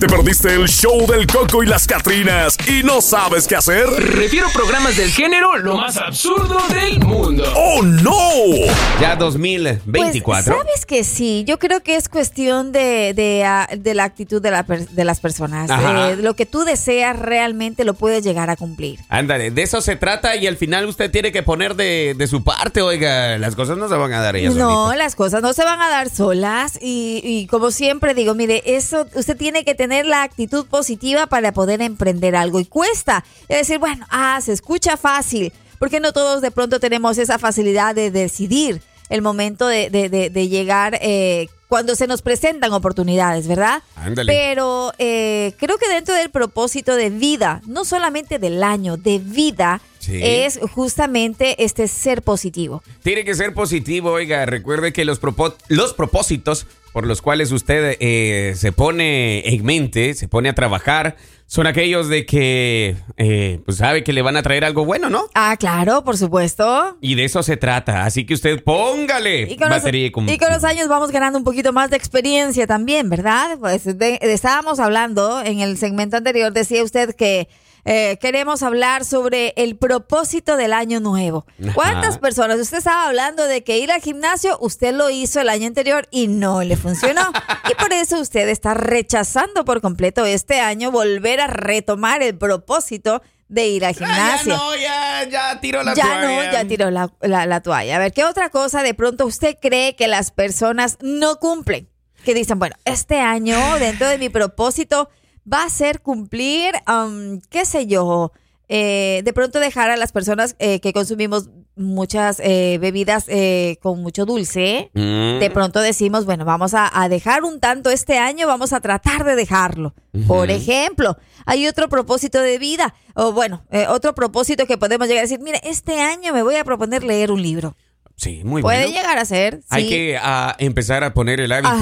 ¿Te perdiste el show del Coco y las Catrinas y no sabes qué hacer? Refiero programas del género lo más absurdo del mundo. ¡Oh, no! Ya 2024. Pues, ¿Sabes que sí? Yo creo que es cuestión de, de, ah, de la actitud de, la per- de las personas. Ajá. Eh, lo que tú deseas realmente lo puedes llegar a cumplir. Ándale, de eso se trata y al final usted tiene que poner de, de su parte, oiga, las cosas no se van a dar ellas No, solitas. las cosas no se van a dar solas y, y como siempre digo, mire, eso usted tiene que tener la actitud positiva para poder emprender algo y cuesta. Es decir, bueno, ah, se escucha fácil, porque no todos de pronto tenemos esa facilidad de decidir el momento de, de- de- de llegar eh, cuando se nos presentan oportunidades, ¿verdad? Ándale. Pero eh, creo que dentro del propósito de vida, no solamente del año, de vida, Sí. es justamente este ser positivo. Tiene que ser positivo, oiga, recuerde que los, los propósitos por los cuales usted eh, se pone en mente, se pone a trabajar, son aquellos de que, eh, pues sabe que le van a traer algo bueno, ¿no? Ah, claro, por supuesto. Y de eso se trata, así que usted póngale Y con, los, batería y com- y con los años vamos ganando un poquito más de experiencia también, ¿verdad? Pues de- de- estábamos hablando en el segmento anterior, decía usted que eh, queremos hablar sobre el propósito del año nuevo. ¿Cuántas personas? Usted estaba hablando de que ir al gimnasio, usted lo hizo el año anterior y no le funcionó. y por eso usted está rechazando por completo este año volver a retomar el propósito de ir al Ah, ya gimnasio no, ya, ya tiró la ya toalla. no, ya tiró la, la- la toalla. A ver, ¿qué otra cosa de pronto usted cree que las personas no cumplen? Que dicen, bueno, este año dentro de mi propósito va a ser cumplir, um, qué sé yo, eh, de pronto dejar a las personas eh, que consumimos muchas eh, bebidas eh, con mucho dulce. Mm. De pronto decimos, bueno, vamos a, a dejar un tanto este año, vamos a tratar de dejarlo. Por ejemplo, hay otro propósito de vida, o bueno, eh, otro propósito que podemos llegar a decir, mire, este año me voy a proponer leer un libro. Sí, muy Puede bueno. llegar a ser. Hay sí. que ah, empezar a poner el hábito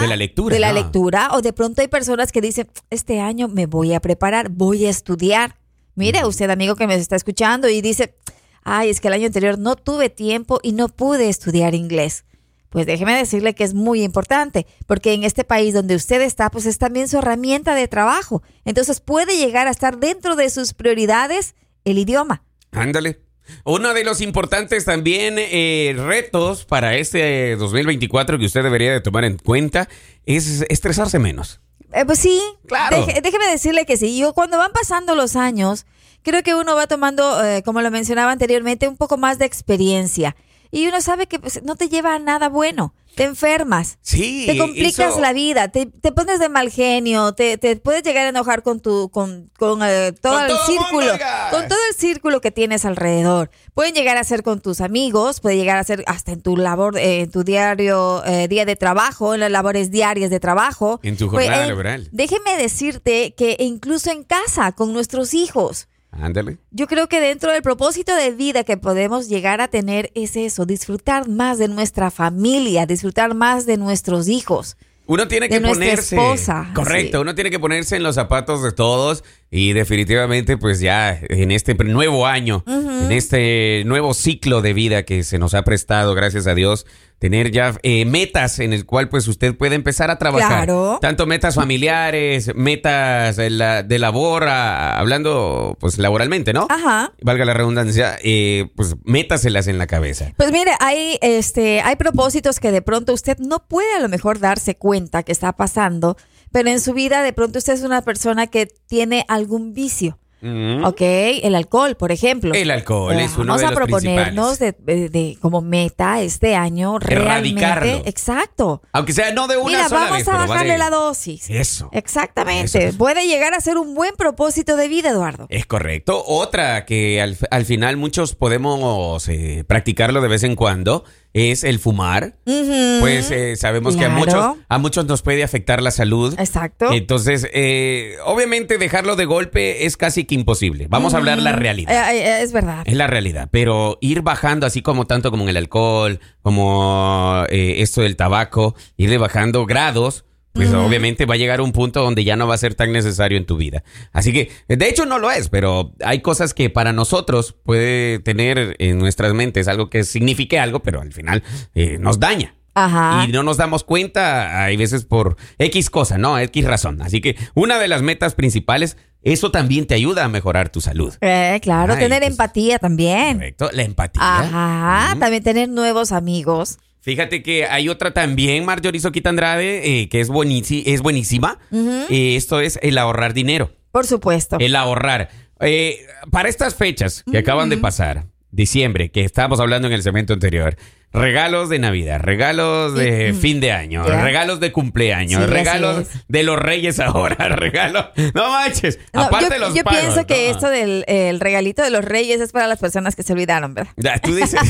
de- la lectura. De la ¿no? lectura. O de pronto hay personas que dicen, este año me voy a preparar, voy a estudiar. Mire, usted amigo que me está escuchando y dice, ay, es que el año anterior no tuve tiempo y no pude estudiar inglés. Pues déjeme decirle que es muy importante, porque en este país donde usted está, pues es también su herramienta de trabajo. Entonces puede llegar a estar dentro de sus prioridades el idioma. Ándale. Uno de los importantes también eh, retos para este 2024 que usted debería de tomar en cuenta es estresarse menos. Eh, pues sí, Claro. Deje- déjeme decirle que sí. Yo cuando van pasando los años, creo que uno va tomando, eh, como lo mencionaba anteriormente, un poco más de experiencia. Y uno sabe que pues, no te lleva a nada bueno. Te enfermas. Sí. Te complicas la vida, te, te pones de mal genio, te, te puedes llegar a enojar con tu, con, con, eh, todo Con el todo círculo, mundo, con todo el círculo que tienes alrededor. Pueden llegar a ser con tus amigos, puede llegar a ser hasta en tu labor, eh, en tu diario, eh, día de trabajo, en las labores diarias de trabajo. En tu Pues, jornada eh, laboral. Déjeme decirte que incluso en casa, con nuestros hijos, Ándale. yo creo que dentro del propósito de vida que podemos llegar a tener es eso, disfrutar más de nuestra familia, disfrutar más de nuestros hijos. Uno tiene De que nuestra ponerse. esposa, correcto, sí. uno tiene que ponerse en los zapatos de todos y definitivamente, pues ya en este nuevo año, en este nuevo ciclo de vida que se nos ha prestado, gracias a Dios, tener ya eh, metas en el cual pues usted puede empezar a trabajar. Claro. Tanto metas familiares, metas de, la- de labor, a- hablando pues laboralmente, ¿no? Ajá. Valga la redundancia, eh, pues métaselas en la cabeza. Pues mire, hay, este, hay propósitos que de pronto usted no puede a lo mejor darse cuenta que está pasando, pero en su vida de pronto usted es una persona que tiene algún vicio. Mm. Ok, el alcohol, por ejemplo. El alcohol es uno Vamos de a los proponernos de, de- de- como meta este año realmente. Erradicarlo. Exacto. Aunque sea no de una Mira, sola vamos vez, a bajarle la dosis. Eso. Exactamente. Eso. Puede llegar a ser un buen propósito de vida, Eduardo. Es correcto. Otra que al, al final muchos podemos eh, practicarlo de vez en cuando es el fumar. Pues eh, sabemos que a muchos, a muchos nos puede afectar la salud. Exacto. Entonces, eh, obviamente dejarlo de golpe es casi que imposible. Vamos a hablar la realidad. Eh, eh, es verdad. Es la realidad, pero ir bajando así como tanto como en el alcohol, como eh, esto del tabaco, ir bajando grados, pues obviamente va a llegar un punto donde ya no va a ser tan necesario en tu vida. Así que, de hecho no lo es, pero hay cosas que para nosotros puede tener en nuestras mentes algo que signifique algo, pero al final eh, nos daña. Ajá. Y no nos damos cuenta, hay veces por X cosa, ¿no? X razón. Así que una de las metas principales, eso también te ayuda a mejorar tu salud. Eh, claro, Ay, tener pues, empatía también. Correcto, la empatía. Ajá, también tener nuevos amigos. Fíjate que hay otra también, Marjorie Soquita Andrade, eh, que es, es buenísima. Eh, esto es el ahorrar dinero. Por supuesto. El ahorrar. Eh, para estas fechas que acaban de pasar, diciembre, que estábamos hablando en el segmento anterior, regalos de Navidad, regalos de fin de año, regalos de cumpleaños, Sí, regalos de los reyes ahora, regalos. No manches. No, aparte yo de los yo pienso que no. esto del el regalito de los reyes es para las personas que se olvidaron, ¿verdad? Tú dices.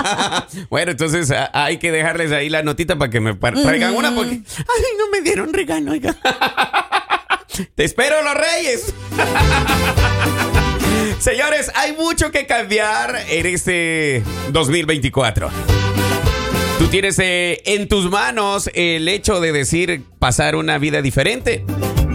bueno, entonces a- hay que dejarles ahí la notita para que me traigan una porque. Ay, no me dieron regalo, oiga. Te espero, los reyes. Señores, hay mucho que cambiar en este 2024. Tú tienes eh, en tus manos el hecho de decir pasar una vida diferente.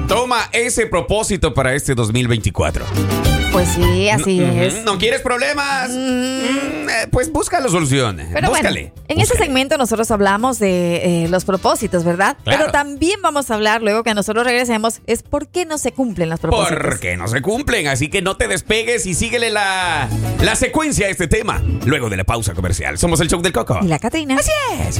Toma ese propósito para este 2024. Pues sí, así Ujú. es. ¿No quieres problemas? Mm, eh, pues busca la solución. Pero Búscale. bueno, en este segmento nosotros hablamos de eh, los propósitos, ¿verdad? Claro. Pero también vamos a hablar luego que nosotros regresemos es por qué no se cumplen los propósitos. Porque no se cumplen, así que no te despegues y síguele la, la secuencia a este tema. Luego de la pausa comercial. Somos el show del Coco. Y la Catrina. Así es.